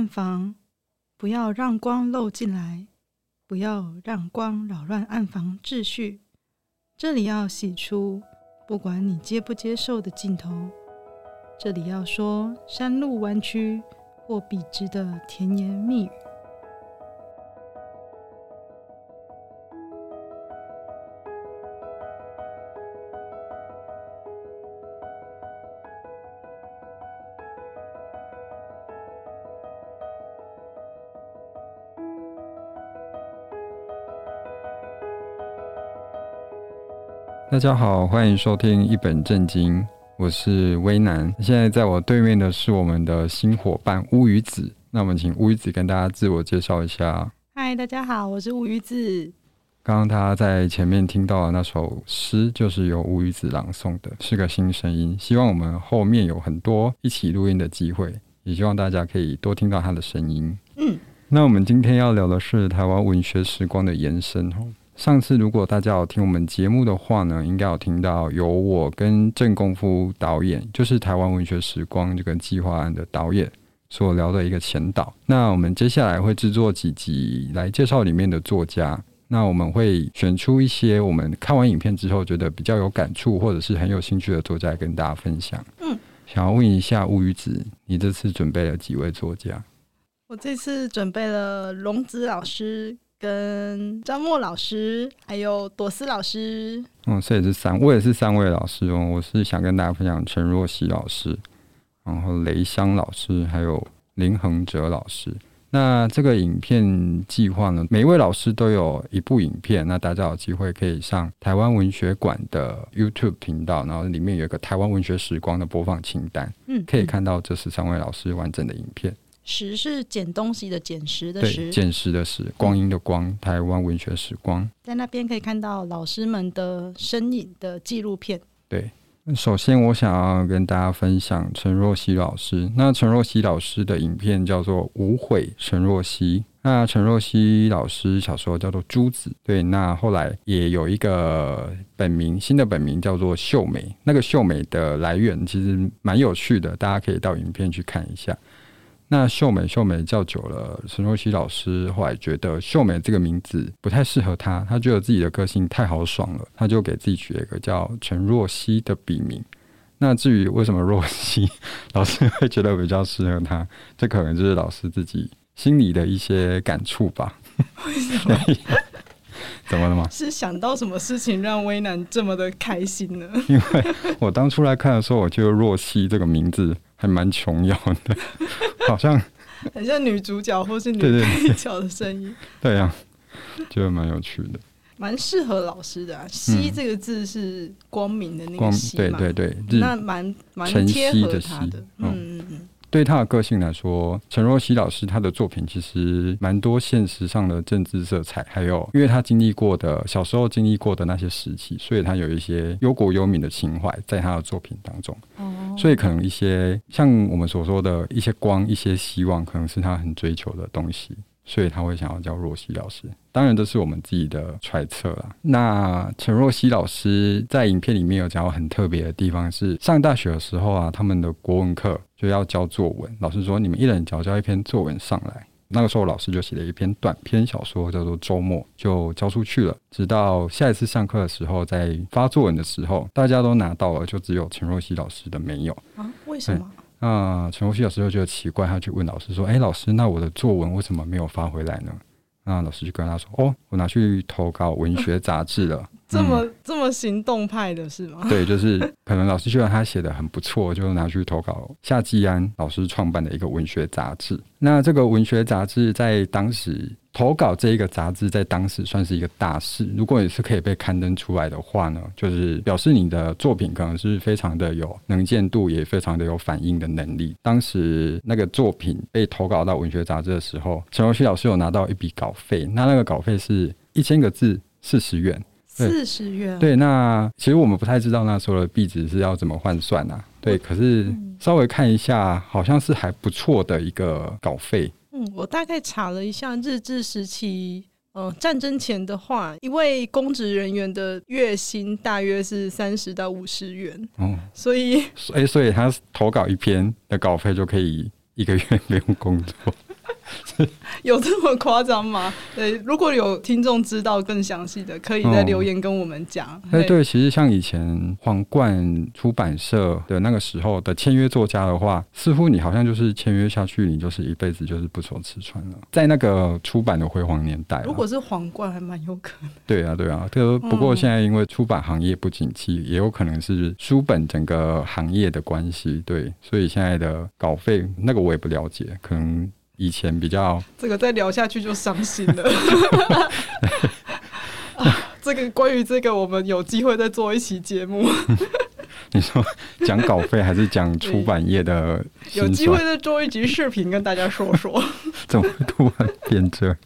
暗房，不要让光漏进来，不要让光扰乱暗房秩序。这里要洗出，不管你接不接受的镜头。这里要说山路弯曲或笔直的甜言蜜语。大家好，欢迎收听一本正经，我是威南。现在在我对面的是我们的新伙伴乌鱼子。那我们请乌鱼子跟大家自我介绍一下。嗨，大家好，我是乌鱼子。刚刚大家在前面听到的那首诗，就是由乌鱼子朗诵的，是个新声音。希望我们后面有很多一起录音的机会，也希望大家可以多听到他的声音。嗯，那我们今天要聊的是台湾文学时光的延伸哦。上次如果大家有听我们节目的话呢，应该有听到有我跟郑功夫导演，就是台湾文学时光这个计划案的导演所聊的一个前导。那我们接下来会制作几集来介绍里面的作家。那我们会选出一些我们看完影片之后觉得比较有感触或者是很有兴趣的作家跟大家分享。嗯，想要问一下乌鱼子，你这次准备了几位作家？我这次准备了龙子老师。跟张默老师，还有朵思老师，嗯，这也是三，我也是三位老师哦。我是想跟大家分享陈若曦老师，然后雷香老师，还有林恒哲老师。那这个影片计划呢，每一位老师都有一部影片，那大家有机会可以上台湾文学馆的 YouTube 频道，然后里面有一个台湾文学时光的播放清单，嗯，可以看到这十三位老师完整的影片。拾是捡东西的捡拾的拾，捡拾的拾，光阴的光，嗯、台湾文学时光，在那边可以看到老师们的身影的纪录片。对，首先我想要跟大家分享陈若曦老师。那陈若曦老师的影片叫做《无悔陈若曦》。那陈若曦老师小时候叫做朱子，对，那后来也有一个本名，新的本名叫做秀美。那个秀美的来源其实蛮有趣的，大家可以到影片去看一下。那秀美秀美叫久了，陈若曦老师后来觉得秀美这个名字不太适合他，他觉得自己的个性太豪爽了，他就给自己取了一个叫陈若曦的笔名。那至于为什么若曦老师会觉得比较适合他，这可能就是老师自己心里的一些感触吧。为什么？怎么了吗？是想到什么事情让威南这么的开心呢？因为我当初来看的时候，我觉得若曦这个名字还蛮琼瑶的。好像很像女主角或是女配角的声音，对呀、啊，觉得蛮有趣的，蛮适合老师的、啊。曦、嗯、这个字是光明的那个曦嘛？对对对，那蛮蛮贴合他的，嗯嗯嗯。对他的个性来说，陈若曦老师他的作品其实蛮多现实上的政治色彩，还有因为他经历过的小时候经历过的那些时期，所以他有一些忧国忧民的情怀在他的作品当中。哦，所以可能一些像我们所说的一些光、一些希望，可能是他很追求的东西。所以他会想要叫若曦老师，当然这是我们自己的揣测了。那陈若曦老师在影片里面有讲到很特别的地方，是上大学的时候啊，他们的国文课就要交作文，老师说你们一人交交一篇作文上来。那个时候老师就写了一篇短篇小说，叫做《周末》，就交出去了。直到下一次上课的时候，在发作文的时候，大家都拿到了，就只有陈若曦老师的没有啊？为什么？那陈若曦老师就觉得奇怪，他去问老师说：“哎、欸，老师，那我的作文为什么没有发回来呢？”那老师就跟他说：“哦，我拿去投稿文学杂志了。”这么这么行动派的是吗？对，就是可能老师觉得他写的很不错，就拿去投稿夏季安老师创办的一个文学杂志。那这个文学杂志在当时投稿这一个杂志，在当时算是一个大事。如果你是可以被刊登出来的话呢，就是表示你的作品可能是非常的有能见度，也非常的有反应的能力。当时那个作品被投稿到文学杂志的时候，陈若曦老师有拿到一笔稿费，那那个稿费是一千个字四十元。四十元。对，那其实我们不太知道那时候的币值是要怎么换算啊？对，可是稍微看一下，好像是还不错的一个稿费。嗯，我大概查了一下，日治时期，嗯、呃，战争前的话，一位公职人员的月薪大约是三十到五十元。哦，所以，哎，所以他投稿一篇的稿费就可以一个月 不用工作。有这么夸张吗？对，如果有听众知道更详细的，可以在留言跟我们讲。哎、哦，对，其实像以前皇冠出版社的那个时候的签约作家的话，似乎你好像就是签约下去，你就是一辈子就是不愁吃穿了。在那个出版的辉煌年代，如果是皇冠，还蛮有可能。对啊，对啊。这不过现在因为出版行业不景气，嗯、也有可能是书本整个行业的关系，对，所以现在的稿费那个我也不了解，可能。以前比较这个再聊下去就伤心了啊。这个关于这个，我们有机会再做一期节目。你说讲稿费还是讲出版业的？有机会再做一集视频跟大家说说。怎么会突然变这样？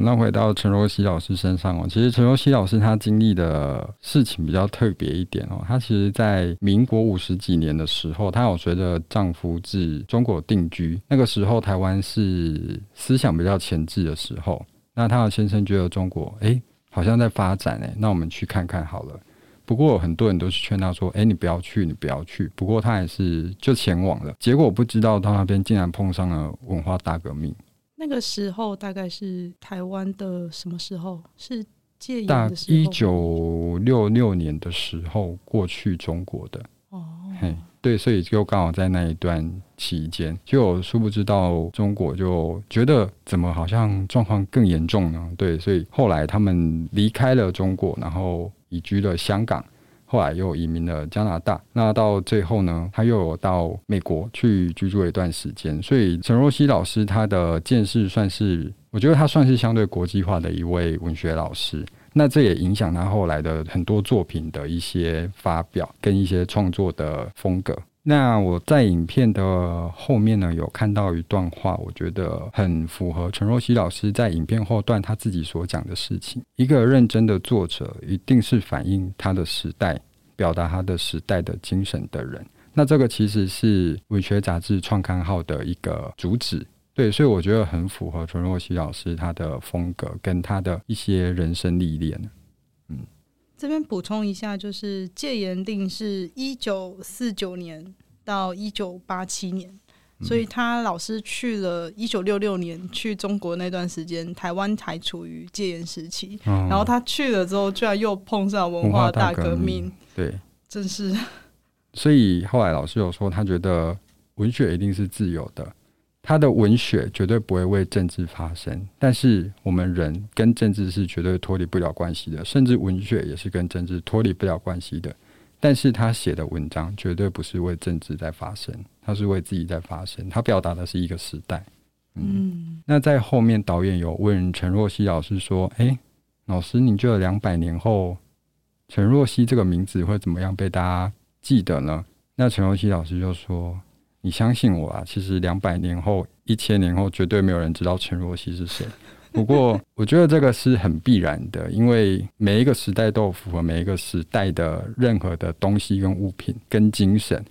那回到陈若曦老师身上哦，其实陈若曦老师她经历的事情比较特别一点哦。她其实，在民国五十几年的时候，她有随着丈夫至中国定居。那个时候，台湾是思想比较前置的时候。那她的先生觉得中国哎，好像在发展哎，那我们去看看好了。不过很多人都是劝她说，哎，你不要去，你不要去。不过她还是就前往了。结果不知道到那边竟然碰上了文化大革命。那个时候大概是台湾的什么时候？是戒严的时候？一九六六年的时候过去中国的哦，嘿，对，所以就刚好在那一段期间，就殊不知道中国就觉得怎么好像状况更严重呢？对，所以后来他们离开了中国，然后移居了香港。后来又移民了加拿大，那到最后呢，他又有到美国去居住了一段时间。所以陈若曦老师他的见识算是，我觉得他算是相对国际化的一位文学老师。那这也影响他后来的很多作品的一些发表跟一些创作的风格。那我在影片的后面呢，有看到一段话，我觉得很符合陈若曦老师在影片后段他自己所讲的事情。一个认真的作者，一定是反映他的时代、表达他的时代的精神的人。那这个其实是文学杂志创刊号的一个主旨，对，所以我觉得很符合陈若曦老师他的风格跟他的一些人生历练。嗯。这边补充一下，就是戒严令是一九四九年到一九八七年，嗯，所以他老师去了一九六六年去中国那段时间，台湾还处于戒严时期，哦。然后他去了之后，居然又碰上文化大革命对，真是。所以后来老师有说，他觉得文学一定是自由的。他的文学绝对不会为政治发声，但是我们人跟政治是绝对脱离不了关系的，甚至文学也是跟政治脱离不了关系的。但是他写的文章绝对不是为政治在发声，他是为自己在发声，他表达的是一个时代。嗯，嗯，那在后面导演有问陈若曦老师说：“诶，老师，你觉得两百年后陈若曦这个名字会怎么样被大家记得呢？”那陈若曦老师就说。你相信我啊！其实两百年后、一千年后，绝对没有人知道陈若曦是谁。不过，我觉得这个是很必然的，因为每一个时代都有符合每一个时代的任何的东西跟物品跟精神。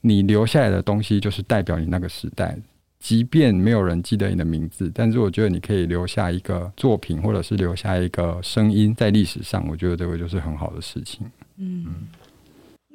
你留下来的东西，就是代表你那个时代。即便没有人记得你的名字，但是我觉得你可以留下一个作品，或者是留下一个声音在历史上。我觉得这个就是很好的事情。嗯。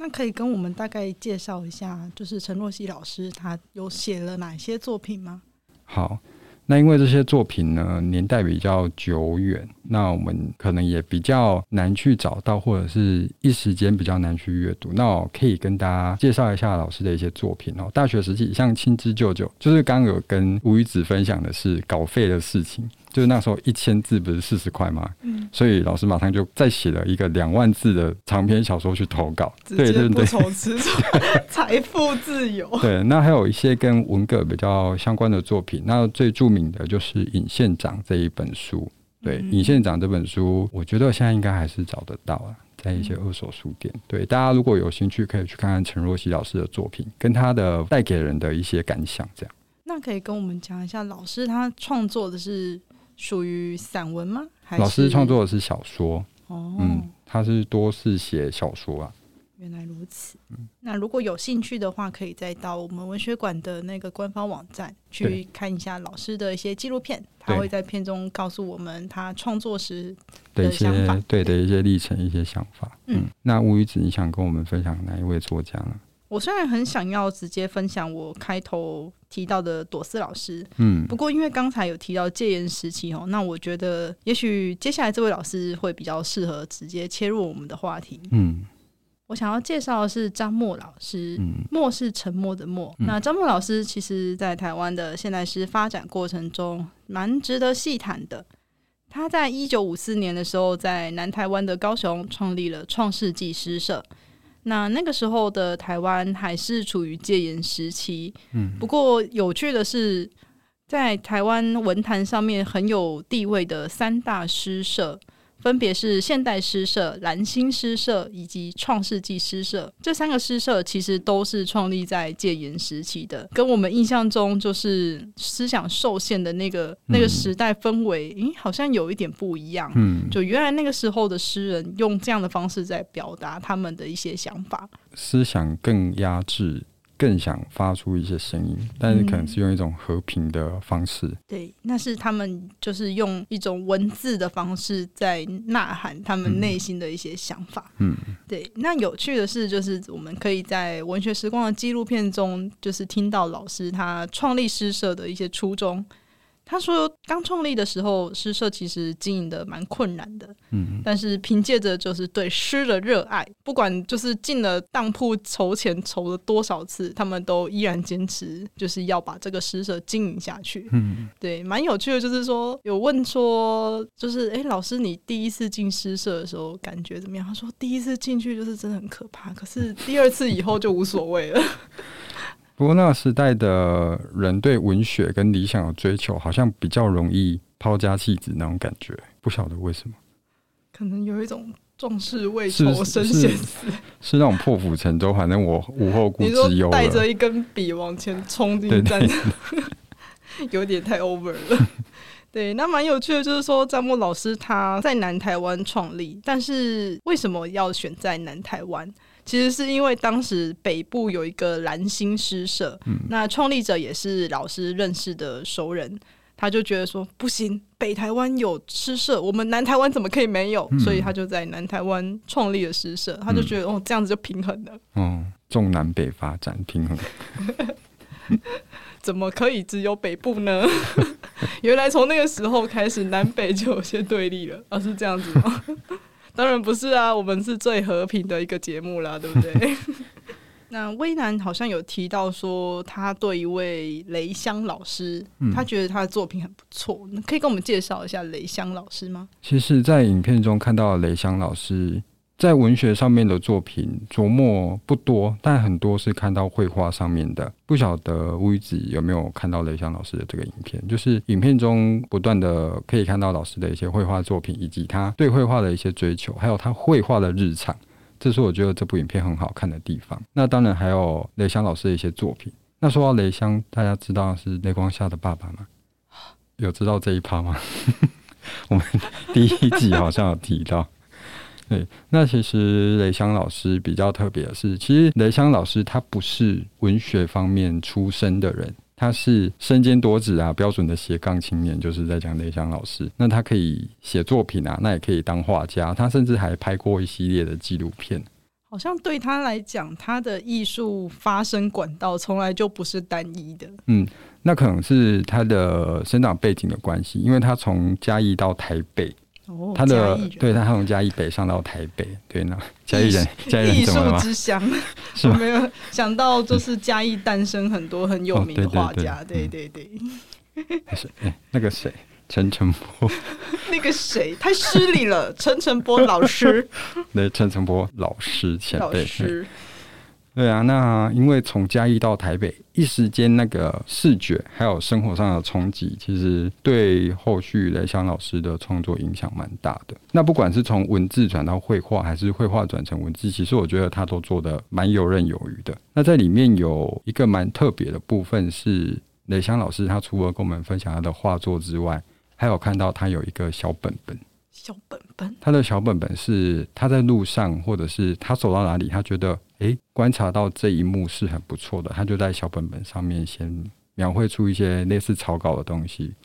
那可以跟我们大概介绍一下，就是陈若曦老师他有写了哪些作品吗？好，那因为这些作品呢，年代比较久远，那我们可能也比较难去找到，或者是一时间比较难去阅读。那我可以跟大家介绍一下老师的一些作品哦。大学时期像《亲之舅舅》，就是刚刚有跟吴宇子分享的是稿费的事情。就是那时候一千字不是四十块吗？嗯，所以老师马上就再写了一个两万字的长篇小说去投稿，直接不愁吃穿，财富自由。对，那还有一些跟文革比较相关的作品，那最著名的就是《尹县长》这一本书。对，嗯《尹县长》这本书，我觉得现在应该还是找得到啊，在一些二手书店。对，大家如果有兴趣，可以去看看陈若曦老师的作品，跟他的带给人的一些感想。这样，那可以跟我们讲一下，老师他创作的是。属于散文吗？老师创作的是小说。哦，嗯，他是多是写小说啊。原来如此。嗯，那如果有兴趣的话，可以再到我们文学馆的那个官方网站去看一下老师的一些纪录片。他会在片中告诉我们他创作时的一些，对的一些历程、一些想法。嗯，嗯，那吴宇子，你想跟我们分享哪一位作家呢？我虽然很想要直接分享我开头提到的朵斯老师，嗯，不过因为刚才有提到戒严时期哦，那我觉得也许接下来这位老师会比较适合直接切入我们的话题。嗯，我想要介绍的是张默老师，嗯，默是沉默的默。嗯，那张默老师其实在台湾的现代诗发展过程中蛮值得细谈的。他在一九五四年的时候，在南台湾的高雄创立了创世纪诗社。那那个时候的台湾还是处于戒严时期，嗯，不过有趣的是，在台湾文坛上面很有地位的三大诗社。分别是现代诗社、蓝星诗社以及创世纪诗社，这三个诗社其实都是创立在戒严时期的，跟我们印象中就是思想受限的那个那个时代氛围，诶、嗯，好像有一点不一样。嗯，就原来那个时候的诗人用这样的方式在表达他们的一些想法，思想更压制。更想发出一些声音，但是可能是用一种和平的方式。嗯、对，那是他们就是用一种文字的方式在呐喊他们内心的一些想法。嗯，对。那有趣的是，就是我们可以在文学时光的纪录片中，就是听到老师他创立诗社的一些初衷。他说，刚创立的时候，诗社其实经营的蛮困难的，嗯，但是凭借着就是对诗的热爱，不管就是进了当铺筹钱筹了多少次，他们都依然坚持就是要把这个诗社经营下去。嗯，对，蛮有趣的，就是说有问说，就是哎，老师，你第一次进诗社的时候感觉怎么样？他说，第一次进去就是真的很可怕，可是第二次以后就无所谓了。不过那个时代的人对文学跟理想的追求，好像比较容易抛家弃子那种感觉，不晓得为什么。可能有一种壮士未酬身先死，是那种破釜沉舟，反正我无后顾之忧。带着一根笔往前冲进战场，有点太 over 了。对，那蛮有趣的，就是说张默老师他在南台湾创立，但是为什么要选在南台湾？其实是因为当时北部有一个蓝星诗社，嗯、那创立者也是老师认识的熟人，他就觉得说不行，北台湾有诗社，我们南台湾怎么可以没有？嗯、所以他就在南台湾创立了诗社，他就觉得、嗯、哦，这样子就平衡了。哦，重南北发展平衡，怎么可以只有北部呢？原来从那个时候开始，南北就有些对立了，而、啊、是这样子吗？当然不是啊，我们是最和平的一个节目啦，对不对？那威南好像有提到说，他对一位雷香老师，嗯、他觉得他的作品很不错，可以跟我们介绍一下雷香老师吗？其实，在影片中看到雷香老师。在文学上面的作品琢磨不多，但很多是看到绘画上面的。不晓得乌鱼子有没有看到雷香老师的这个影片？就是影片中不断的可以看到老师的一些绘画作品，以及他对绘画的一些追求，还有他绘画的日常。这是我觉得这部影片很好看的地方。那当然还有雷香老师的一些作品。那说到雷香，大家知道是雷光下的爸爸吗？有知道这一趴吗？我们第一集好像有提到。对，那其实雷香老师比较特别的是，其实雷香老师他不是文学方面出身的人，他是身兼多职啊，标准的斜杠青年，就是在讲雷香老师。那他可以写作品啊，那也可以当画家，他甚至还拍过一系列的纪录片。好像对他来讲，他的艺术发生管道从来就不是单一的。嗯，那可能是他的生长背景的关系，因为他从嘉义到台北。哦、他的对他从嘉义北上到台北，对呢，嘉义人，嘉义人怎么了吗？艺术之乡，是吗？没有想到，就是嘉义诞生很多很有名的画家，哦、对，对对对。是、嗯欸、那个谁，陈澄波，那个谁太失礼了，陈澄波老师，对，陈澄波老师前辈。对啊，那因为从嘉义到台北，一时间那个视觉还有生活上的冲击，其实对后续雷香老师的创作影响蛮大的。那不管是从文字转到绘画，还是绘画转成文字，其实我觉得他都做得蛮游刃有余的。那在里面有一个蛮特别的部分是，雷香老师他除了跟我们分享他的画作之外，还有看到他有一个小本本。小本本，他的小本本是他在路上，或者是他走到哪里，他觉得诶，观察到这一幕是很不错的，他就在小本本上面先描绘出一些类似草稿的东西。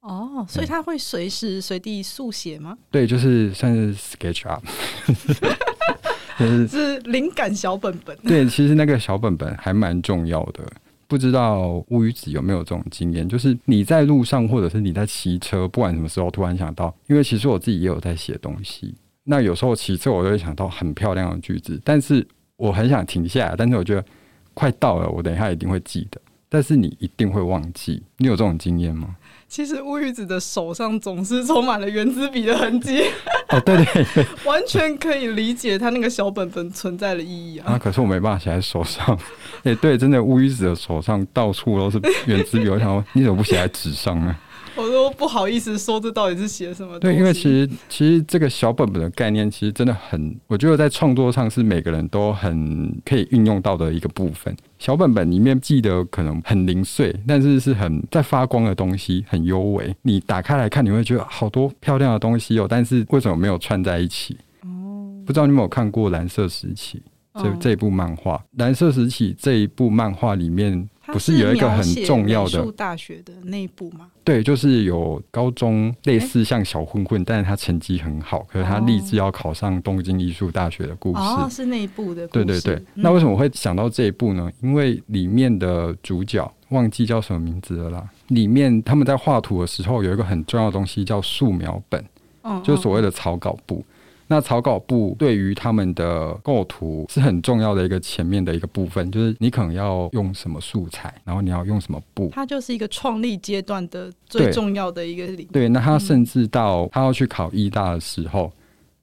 哦，所以他会随时随地速写吗？对，就是算是 sketch up。就是是灵感小本本。对，其实那个小本本还蛮重要的。不知道乌鱼子有没有这种经验？就是你在路上，或者是你在骑车，不管什么时候，突然想到，因为其实我自己也有在写东西。那有时候骑车，我就会想到很漂亮的句子，但是我很想停下来，但是我觉得快到了，我等一下一定会记得。但是你一定会忘记，你有这种经验吗？其实乌鱼子的手上总是充满了原子笔的痕迹。哦，对对对，完全可以理解他那个小本本存在的意义啊。啊，可是我没办法写在手上。哎、欸，对，真的乌鱼子的手上到处都是原子笔，我想说，你怎么不写在纸上呢？我都不好意思说，这到底是写什么？对，因为其实其实这个小本本的概念，其实真的很，我觉得在创作上是每个人都很可以运用到的一个部分。小本本里面记得可能很零碎，但是是很在发光的东西，很优美。你打开来看，你会觉得好多漂亮的东西哦，但是为什么没有串在一起？哦，不知道你有没有看过《蓝色时期》这这一部漫画，《蓝色时期》这一部漫画里面。不是有一个很重要的大学的内部吗？对，就是有高中类似像小混混，欸、但是他成绩很好，可是他立志要考上东京艺术大学的故事。哦，是内部的故事。对对对。嗯、那为什么我会想到这一部呢？因为里面的主角忘记叫什么名字了啦。里面他们在画图的时候有一个很重要的东西叫素描本，嗯，就是所谓的草稿簿。那草稿簿对于他们的构图是很重要的一个前面的一个部分，就是你可能要用什么素材，然后你要用什么布，它就是一个创立阶段的最重要的一个领域。对，那他甚至到他要去考艺大的时候，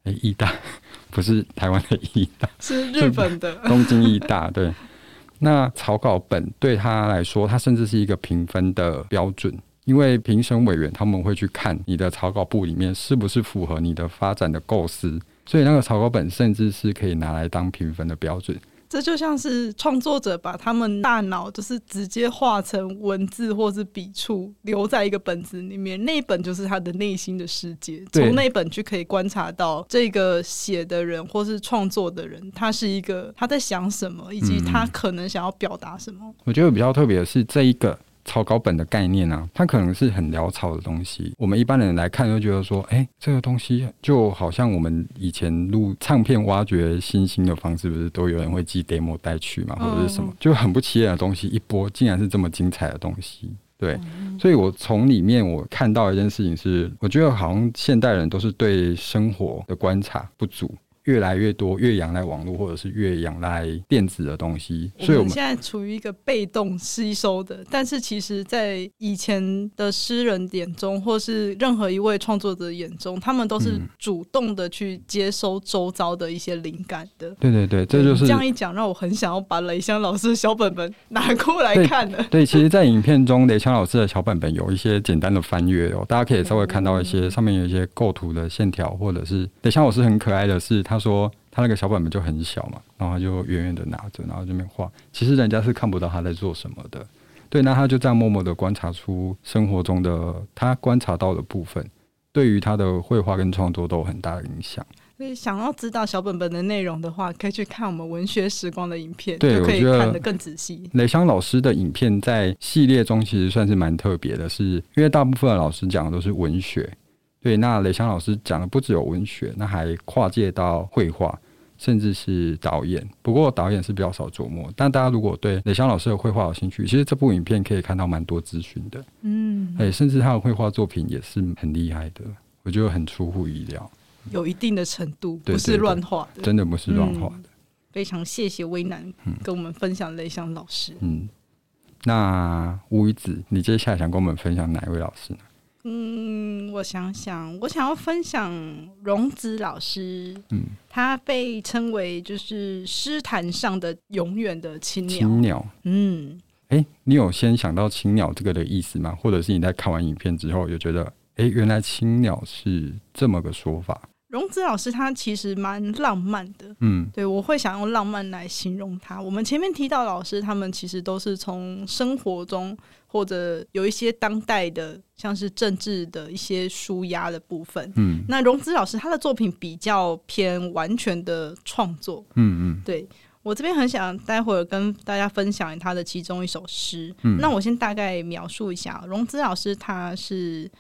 哎、嗯，艺大不是台湾的艺大，是日本的东京艺大。对，那草稿本对他来说，他甚至是一个评分的标准。因为评审委员他们会去看你的草稿簿里面是不是符合你的发展的构思，所以那个草稿本甚至是可以拿来当评分的标准。这就像是创作者把他们大脑就是直接画成文字或是笔触留在一个本子里面，那本就是他的内心的世界。从那本去可以观察到这个写的人或是创作的人，他是一个他在想什么，以及他可能想要表达什么。嗯，我觉得比较特别的是这一个。草稿本的概念啊，它可能是很潦草的东西。我们一般人来看，都觉得说，哎、欸，这个东西就好像我们以前录唱片挖掘新星的方式，不是都有人会寄 demo 带去嘛，或者是什么，就很不起眼的东西，一播竟然是这么精彩的东西。对，所以我从里面我看到一件事情是，我觉得好像现代人都是对生活的观察不足。越来越多，越仰赖网络，或者是越仰赖电子的东西，所以我们现在处于一个被动吸收的。但是，其实，在以前的诗人眼中，或是任何一位创作者眼中，他们都是主动的去接收周遭的一些灵感的。对对对，这就是这样一讲，让我很想要把雷香老师的小本本拿过来 看的。对，其实，在影片中，雷香老师的小本本有一些简单的翻阅哦，大家可以稍微看到一些上面有一些构图的线条，或者是雷香老师很可爱的是。他说他那个小本本就很小嘛，然后他就远远的拿着，然后这边画。其实人家是看不到他在做什么的，对。那他就这样默默的观察出生活中的他观察到的部分，对于他的绘画跟创作都有很大的影响。所以想要知道小本本的内容的话，可以去看我们文学时光的影片，对，就可以看得更仔细。雷香老师的影片在系列中其实算是蛮特别的是，是因为大部分的老师讲的都是文学。对，那雷翔老师讲的不只有文学，那还跨界到绘画，甚至是导演。不过导演是比较少琢磨。但大家如果对雷翔老师的绘画有兴趣，其实这部影片可以看到蛮多资讯的。嗯，哎，甚至他的绘画作品也是很厉害的，我觉得很出乎意料，有一定的程度，不是乱画的，真的不是乱画的。嗯，非常谢谢威南跟我们分享雷翔老师。嗯，那乌鱼子，你接下来想跟我们分享哪一位老师呢？嗯，我想想，我想要分享荣子老师。嗯，他被称为就是诗坛上的永远的青鸟。青鸟，嗯，哎、欸，你有先想到青鸟这个的意思吗？或者是你在看完影片之后，有觉得，哎、欸，原来青鸟是这么个说法？荣子老师他其实蛮浪漫的，嗯，对，我会想用浪漫来形容他。我们前面提到老师，他们其实都是从生活中或者有一些当代的，像是政治的一些纾压的部分，嗯，那荣子老师他的作品比较偏完全的创作，嗯嗯，对，我这边很想待会儿跟大家分享他的其中一首诗，嗯，那我先大概描述一下，荣子老师他是。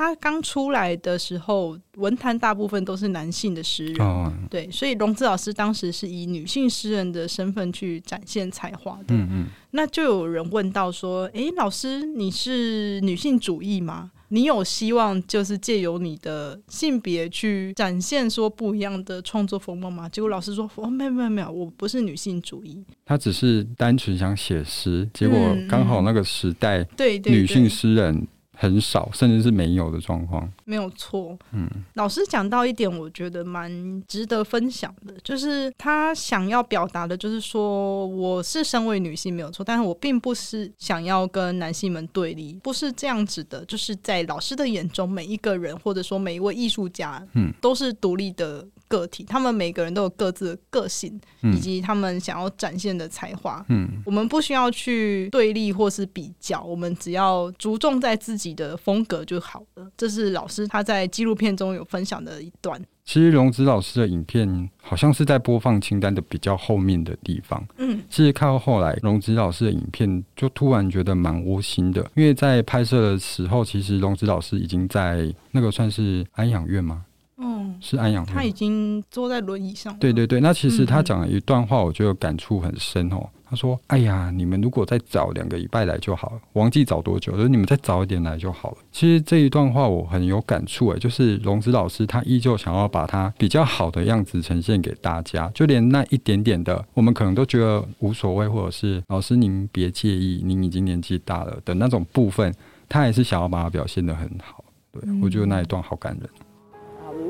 他刚出来的时候，文坛大部分都是男性的诗人，哦、对，所以龙子老师当时是以女性诗人的身份去展现才华的。嗯嗯，那就有人问到说：“诶、欸，老师，你是女性主义吗？你有希望就是借由你的性别去展现说不一样的创作风貌吗？”结果老师说：“哦，没有没有没有，我不是女性主义。”他只是单纯想写诗，结果刚好那个时代，对对，女性诗人。很少，甚至是没有的状况。没有错。嗯，老师讲到一点，我觉得蛮值得分享的，就是他想要表达的，就是说我是身为女性没有错，但是我并不是想要跟男性们对立，不是这样子的。就是在老师的眼中，每一个人或者说每一位艺术家，嗯，都是独立的个体，他们每个人都有各自的个性，以及他们想要展现的才华。嗯，我们不需要去对立或是比较，我们只要着重在自己的风格就好了。这是老师他在纪录片中有分享的一段。其实龙子老师的影片好像是在播放清单的比较后面的地方。嗯，其实看到后来，龙子老师的影片就突然觉得蛮窝心的，因为在拍摄的时候，其实龙子老师已经在那个算是安养院吗？嗯，是安养。他已经坐在轮椅上。对对对，那其实他讲了一段话，我觉得感触很深哦。他说：“哎呀，你们如果再早两个礼拜来就好了，忘记早多久，就是你们再早一点来就好了。”其实这一段话我很有感触诶，就是龙子老师他依旧想要把他比较好的样子呈现给大家，就连那一点点的，我们可能都觉得无所谓，或者是老师您别介意，您已经年纪大了的那种部分，他还是想要把它表现得很好。对，我觉得那一段好感人。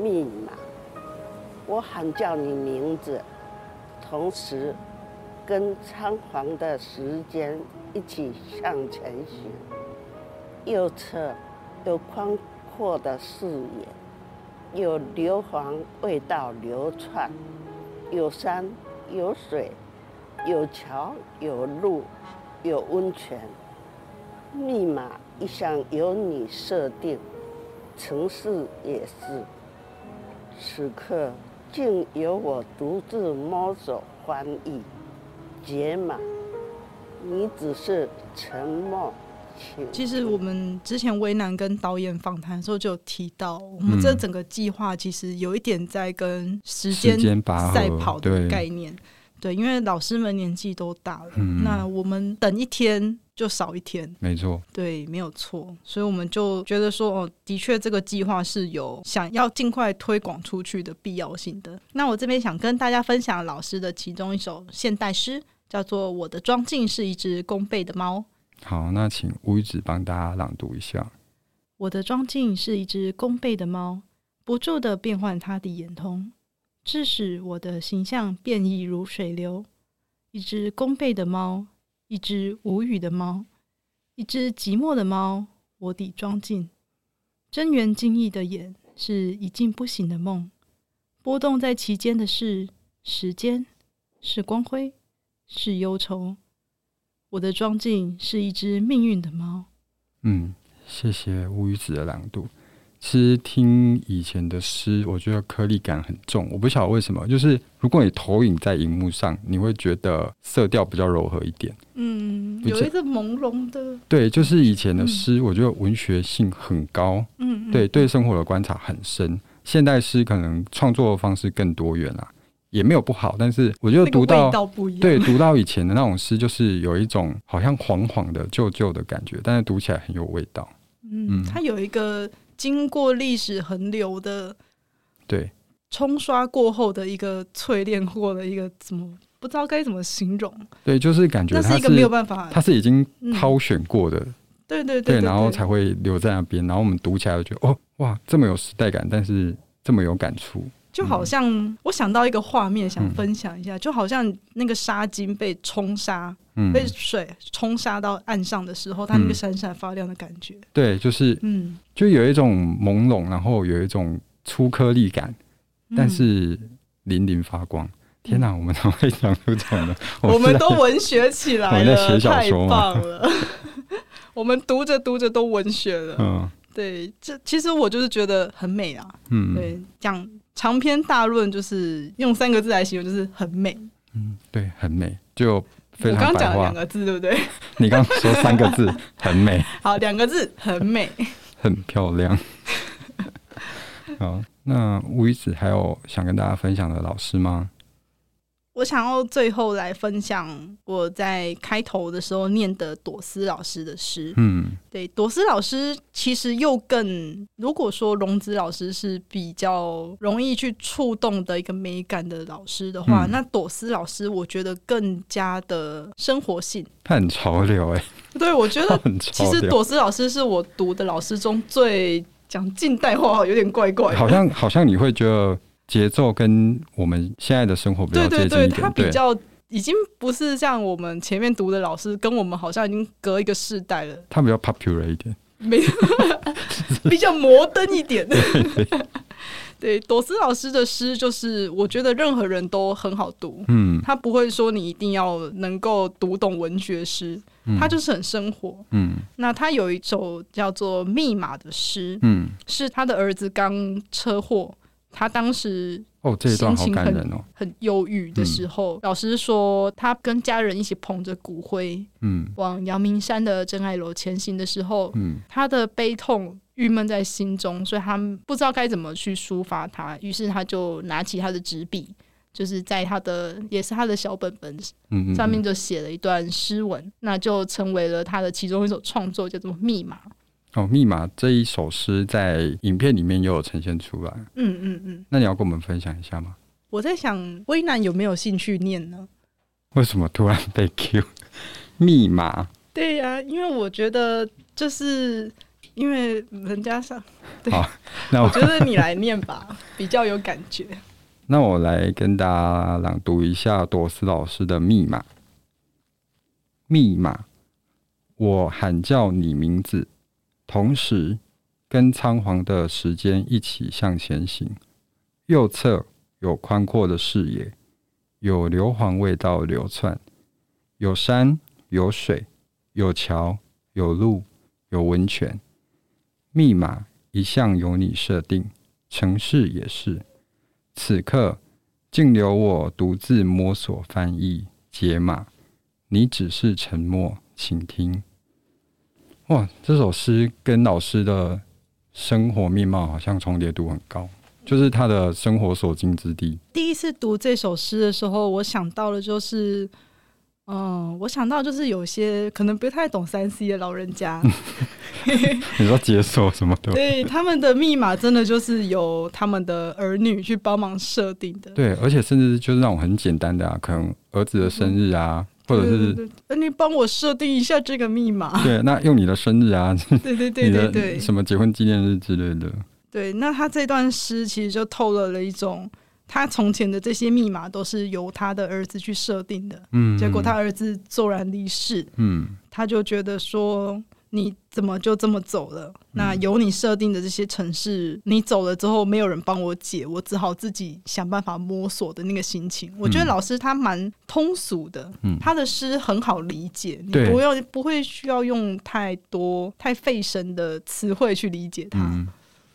密码，我喊叫你名字，同时。跟仓皇的时间一起向前行，右侧有宽阔的视野，有硫磺味道流窜，有山有水，有桥有路，有温泉。密码一向由你设定，城市也是。此刻竟由我独自摸索翻译。解码，你只是沉默。其实我们之前为难跟导演访谈的时候就有提到，我们这整个计划其实有一点在跟时间赛跑的概念。对，因为老师们年纪都大了，嗯、那我们等一天就少一天，没错，对，没有错，所以我们就觉得说，哦，的确这个计划是有想要尽快推广出去的必要性的。那我这边想跟大家分享老师的其中一首现代诗，叫做《我的装镜是一只弓背的猫》。好，那请乌鱼子帮大家朗读一下。我的装镜是一只弓背的猫，不住的变换它的眼瞳。致使我的形象变异如水流，一只弓背的猫，一只无语的猫，一只寂寞的猫。我的装进，睁圆惊异的眼，是已经不醒的梦。波动在其间的是时间，是光辉，是忧愁。我的装进是一只命运的猫。嗯，谢谢乌鱼子的朗读。其实听以前的诗，我觉得颗粒感很重。我不晓得为什么，就是如果你投影在荧幕上，你会觉得色调比较柔和一点。嗯，有一个朦胧的。对，就是以前的诗，我觉得文学性很高。嗯，对，对生活的观察很深。现代诗可能创作的方式更多元啦，也没有不好。但是我觉得读到对读到以前的那种诗，就是有一种好像黄黄的旧旧的感觉，但是读起来很有味道。嗯，它有一个。经过历史横流的，对，冲刷过后的一个淬炼过的一个怎么不知道该怎么形容？对，就是感觉它是，是一个没有办法，它是已经挑选过的，嗯、对，对，对，对对对，然后才会留在那边，然后我们读起来就觉得哦哇，这么有时代感，但是这么有感触。就好像我想到一个画面，想分享一下，嗯、就好像那个纱巾被冲沙，嗯、被水冲沙到岸上的时候，它那个闪闪发亮的感觉。对，就是，嗯，就有一种朦胧，然后有一种粗颗粒感，但是粼粼发光。嗯、天哪，我们怎么会讲出这种的？我们都文学起来了，太棒了！我们读着读着都文学了。嗯，对，这其实我就是觉得很美啊。嗯，对，讲。长篇大论就是用三个字来形容，就是很美。嗯，对，很美，就非常。我刚刚讲了两个字，对不对？你刚刚说三个字，很美。好，两个字，很美。很漂亮。好，那吴宇子还有想跟大家分享的老师吗？我想要最后来分享我在开头的时候念的朵斯老师的诗。嗯，对，朵斯老师其实又更，如果说荣子老师是比较容易去触动的一个美感的老师的话，嗯、那朵斯老师我觉得更加的生活性。他很潮流哎、欸。对，我觉得其实朵斯老师是我读的老师中最讲近代话，有点怪怪。好像好像你会觉得。节奏跟我们现在的生活比较接近一点，对对对，他比较已经不是像我们前面读的老师，跟我们好像已经隔一个世代了。他比较 popular 一点，没 比较摩登一点。对，对，朵斯老师的诗就是我觉得任何人都很好读。嗯，他不会说你一定要能够读懂文学诗，他就是很生活。嗯，那他有一首叫做《密码》的诗，嗯，是他的儿子刚车祸。他当时哦，这一段好感人哦，很忧郁的时候，嗯、老师说他跟家人一起捧着骨灰，嗯，往阳明山的真爱楼前行的时候，嗯，他的悲痛郁闷在心中，所以他不知道该怎么去抒发他，于是他就拿起他的纸笔，就是在他的也是他的小本本，上面就写了一段诗文，那就成为了他的其中一首创作，叫做《密码》。哦，密码这一首诗在影片里面又有呈现出来。嗯嗯嗯，那你要跟我们分享一下吗？我在想，威南有没有兴趣念呢？为什么突然被 Q？密码？对呀、啊，因为我觉得就是因为人家上，对，好，那我，我觉得你来念吧，比较有感觉。那我来跟大家朗读一下朵斯老师的密码。密码，我喊叫你名字。同时，跟仓皇的时间一起向前行。右侧有宽阔的视野，有硫磺味道流窜，有山有水，有桥有路有温泉。密码一向由你设定，城市也是。此刻，竟留我独自摸索翻译解码。你只是沉默倾听。哇，这首诗跟老师的生活面貌好像重叠度很高，就是他的生活所经之地。第一次读这首诗的时候，我想到的就是，嗯，我想到就是有些可能不太懂三 C 的老人家，你说解锁什么的？对，他们的密码真的就是由他们的儿女去帮忙设定的。对，而且甚至就是那种很简单的啊，可能儿子的生日啊。嗯或者是，那你帮我设定一下这个密码。对，那用你的生日啊，对对对 对对，什么结婚纪念日之类的。对，那他这段诗其实就透露了一种，他从前的这些密码都是由他的儿子去设定的。嗯，结果他儿子骤然离世。嗯，他就觉得说。你怎么就这么走了？那有你设定的这些城市，你走了之后，没有人帮我解，我只好自己想办法摸索的那个心情。我觉得老师他蛮通俗的，嗯，他的诗很好理解，你不用不会需要用太多太费神的词汇去理解它。嗯，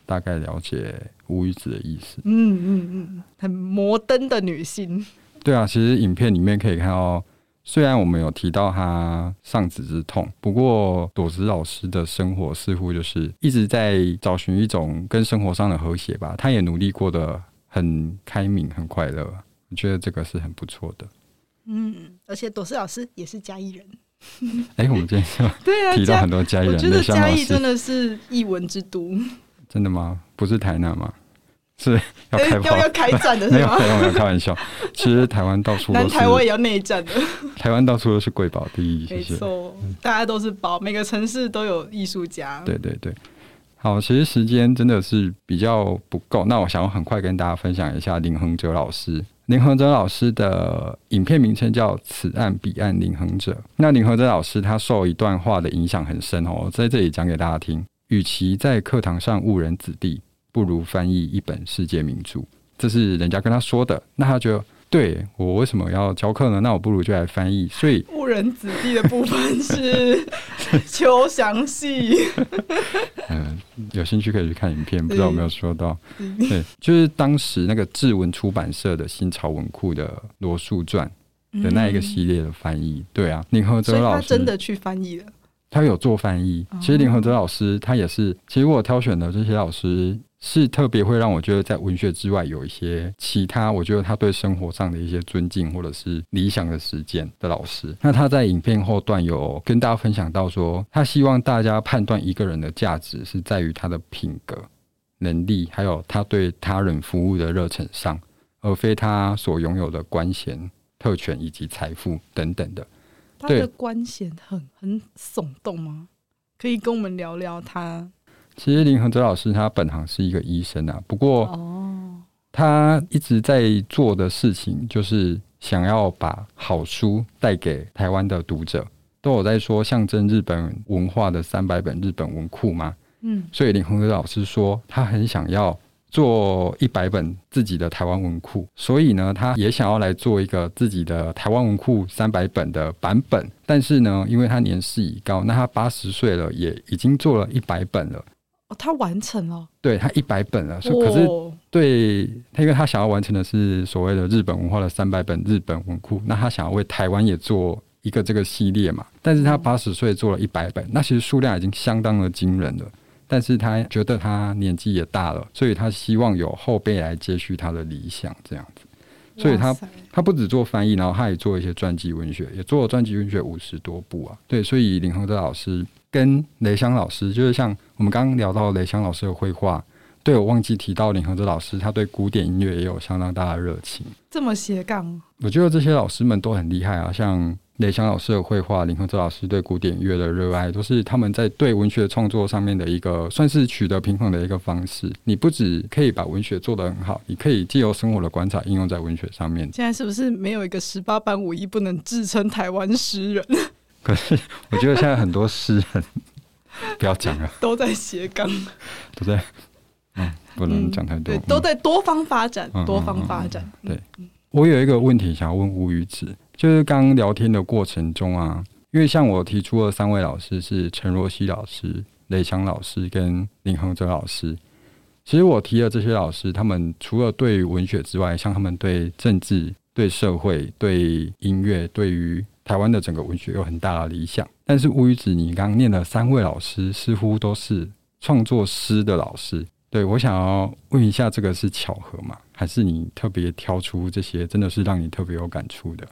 大概了解无语子的意思。嗯嗯嗯，很摩登的女性。对啊，其实影片里面可以看到。虽然我们有提到他丧子之痛，不过朵子老师的生活似乎就是一直在找寻一种跟生活上的和谐吧。他也努力过得很开明、很快乐，我觉得这个是很不错的。嗯，而且朵子老师也是嘉义人。哎、欸，我们今天 对啊提到很多嘉义人，我觉得嘉义真的是艺文之都。真的吗？不是台南吗？是 要开要要开战的 是吗？没有没有没有开玩笑。其实台湾到处都是，台湾也要内战的。台湾到处都是贵宝地，没错，大家都是宝，每个城市都有艺术家。对对对，好，其实时间真的是比较不够，那我想要很快跟大家分享一下林恒哲老师。林恒哲老师的影片名称叫《此岸彼岸林恒哲》。那林恒哲老师他受一段话的影响很深哦，在这里讲给大家听。与其在课堂上误人子弟。不如翻译一本世界名著，这是人家跟他说的。那他觉得，对，我为什么要教课呢？那我不如就来翻译。所以误人子弟的部分是求详细。嗯，有兴趣可以去看影片，不知道有没有说到。对，就是当时那个志文出版社的新潮文库的罗素传的那一个系列的翻译。对啊，林和哲老师真的去翻译了。他有做翻译。其实林和泽老师他也是，其实我挑选的这些老师是特别会让我觉得在文学之外有一些其他，我觉得他对生活上的一些尊敬或者是理想的实践的老师。那他在影片后段有跟大家分享到说，他希望大家判断一个人的价值是在于他的品格、能力，还有他对他人服务的热忱上，而非他所拥有的官衔、特权以及财富等等的。他的官衔很很耸动吗？可以跟我们聊聊他。其实林恒哲老师他本行是一个医生啊，不过他一直在做的事情就是想要把好书带给台湾的读者，都有在说象征日本文化的三百本日本文库嘛。嗯，所以林恒哲老师说他很想要。做一百本自己的台湾文库，所以呢，他也想要来做一个自己的台湾文库三百本的版本。但是呢，因为他年事已高，那他八十岁了，也已经做了一百本了。哦，他完成了，对他一百本了。所以可是对他，因为他想要完成的是所谓的日本文化的三百本日本文库，那他想要为台湾也做一个这个系列嘛。但是他八十岁做了一百本，那其实数量已经相当的惊人了。但是他觉得他年纪也大了，所以他希望有后辈来接续他的理想，这样子。所以他他不只做翻译，然后他也做一些传记文学，也做了传记文学五十多部啊。对，所以林恒哲老师跟雷香老师，就是像我们刚刚聊到雷香老师的绘画，对，我忘记提到林恒哲老师，他对古典音乐也有相当大的热情。这么斜杠，我觉得这些老师们都很厉害啊，像。雷翔老师的绘画，林和泽老师对古典乐的热爱，都是他们在对文学创作上面的一个算是取得平衡的一个方式。你不只可以把文学做得很好，你可以借由生活的观察应用在文学上面。现在是不是没有一个十八般武艺不能自称台湾诗人？可是我觉得现在很多诗人不要讲了，都在斜杠，都在嗯，不能讲太多，嗯，对，都在多方发展，嗯、多方发展。对、嗯、我有一个问题想要问吴宇子。就是刚聊天的过程中啊，因为像我提出的三位老师是陈若曦老师、雷强老师跟林恒哲老师。其实我提的这些老师，他们除了对文学之外，像他们对政治、对社会、对音乐、对于台湾的整个文学有很大的理想。但是乌鱼子，你刚刚念的三位老师似乎都是创作诗的老师。对，我想要问一下，这个是巧合吗？还是你特别挑出这些，真的是让你特别有感触的？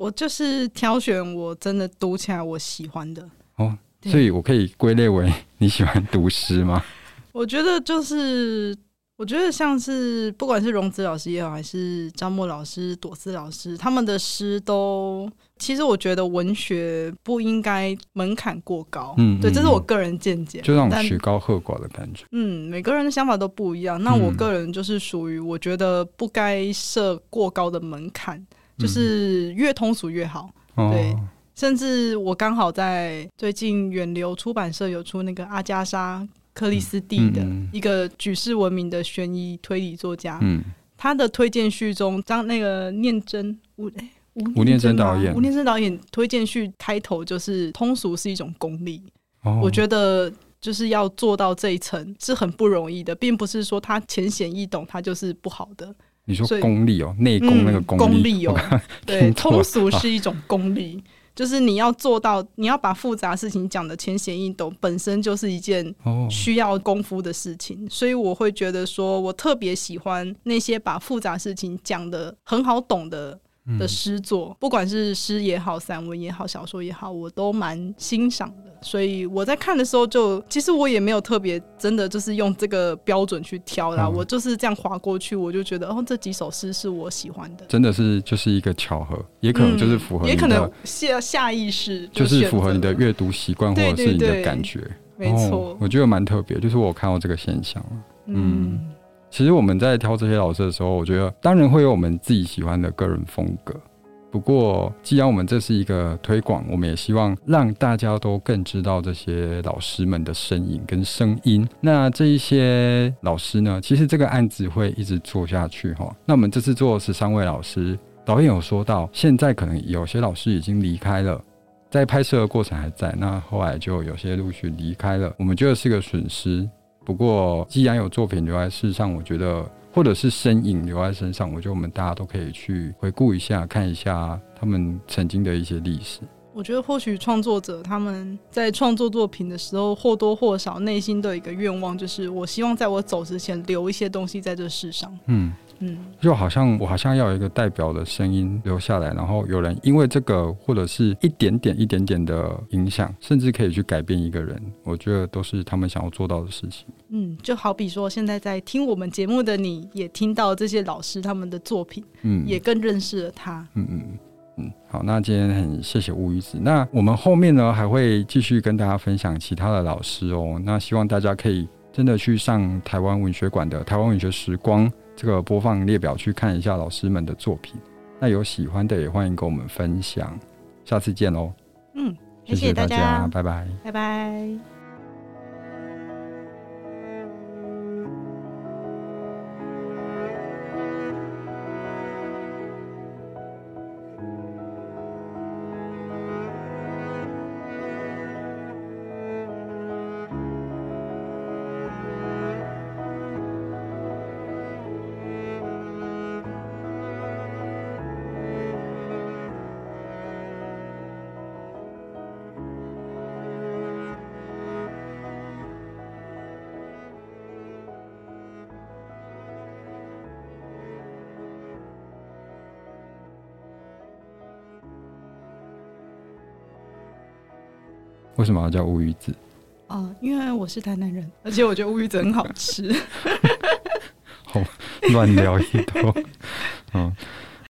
我就是挑选我真的读起来我喜欢的哦，所以我可以归类为你喜欢读诗吗？我觉得就是，我觉得像是不管是荣子老师也好，还是张默老师、朵思老师，他们的诗都，其实我觉得文学不应该门槛过高，嗯，对，这是我个人见解，就让曲高和寡的感觉。嗯，每个人的想法都不一样，那我个人就是属于我觉得不该设过高的门槛。就是越通俗越好，嗯、对。哦、甚至我刚好在最近远流出版社有出那个阿加莎·克里斯蒂的一个举世闻名的悬疑推理作家，嗯，他的推荐序中，当那个念真吴哎吴念真导演，吴念真导演推荐序开头就是通俗是一种功力，哦、我觉得就是要做到这一层是很不容易的，并不是说他浅显易懂，他就是不好的。你说功利哦，内功那个功力，功利哦，对，通俗是一种功利，就是你要做到，你要把复杂事情讲得浅显易懂，本身就是一件需要功夫的事情，所以我会觉得说，我特别喜欢那些把复杂事情讲得很好懂的。的诗作，不管是诗也好，散文也好，小说也好，我都蛮欣赏的。所以我在看的时候就，就其实我也没有特别真的就是用这个标准去挑啦，嗯、我就是这样划过去，我就觉得哦，这几首诗是我喜欢的。真的是就是一个巧合，也可能就是符合、嗯，也可能下下意识就，就是符合你的阅读习惯或者是你的感觉。没错、哦，我觉得蛮特别，就是我看到这个现象嗯。嗯其实我们在挑这些老师的时候，我觉得当然会有我们自己喜欢的个人风格。不过，既然我们这是一个推广，我们也希望让大家都更知道这些老师们的身影跟声音。那这一些老师呢，其实这个案子会一直做下去哈。那我们这次做十三位老师，导演有说到，现在可能有些老师已经离开了，在拍摄的过程还在，那后来就有些陆续离开了，我们觉得是个损失。不过，既然有作品留在世上，我觉得，或者是身影留在身上，我觉得我们大家都可以去回顾一下，看一下他们曾经的一些历史。我觉得或许创作者他们在创作作品的时候，或多或少内心都有一个愿望，就是我希望在我走之前留一些东西在这世上。嗯。嗯，就好像我好像要有一个代表的声音留下来，然后有人因为这个或者是一点点一点点的影响，甚至可以去改变一个人，我觉得都是他们想要做到的事情。嗯，就好比说现在在听我们节目的你，也听到这些老师他们的作品，嗯，也更认识了他。嗯嗯嗯，好，那今天很谢谢乌鱼子，那我们后面呢还会继续跟大家分享其他的老师哦，那希望大家可以真的去上台湾文学馆的台湾文学时光。这个播放列表去看一下老师们的作品，那有喜欢的也欢迎跟我们分享，下次见喽。嗯，谢谢大家，拜拜，拜拜。为什么要叫乌鱼子？哦，因为我是台南人，而且我觉得乌鱼子很好吃。好，乱聊一通。嗯。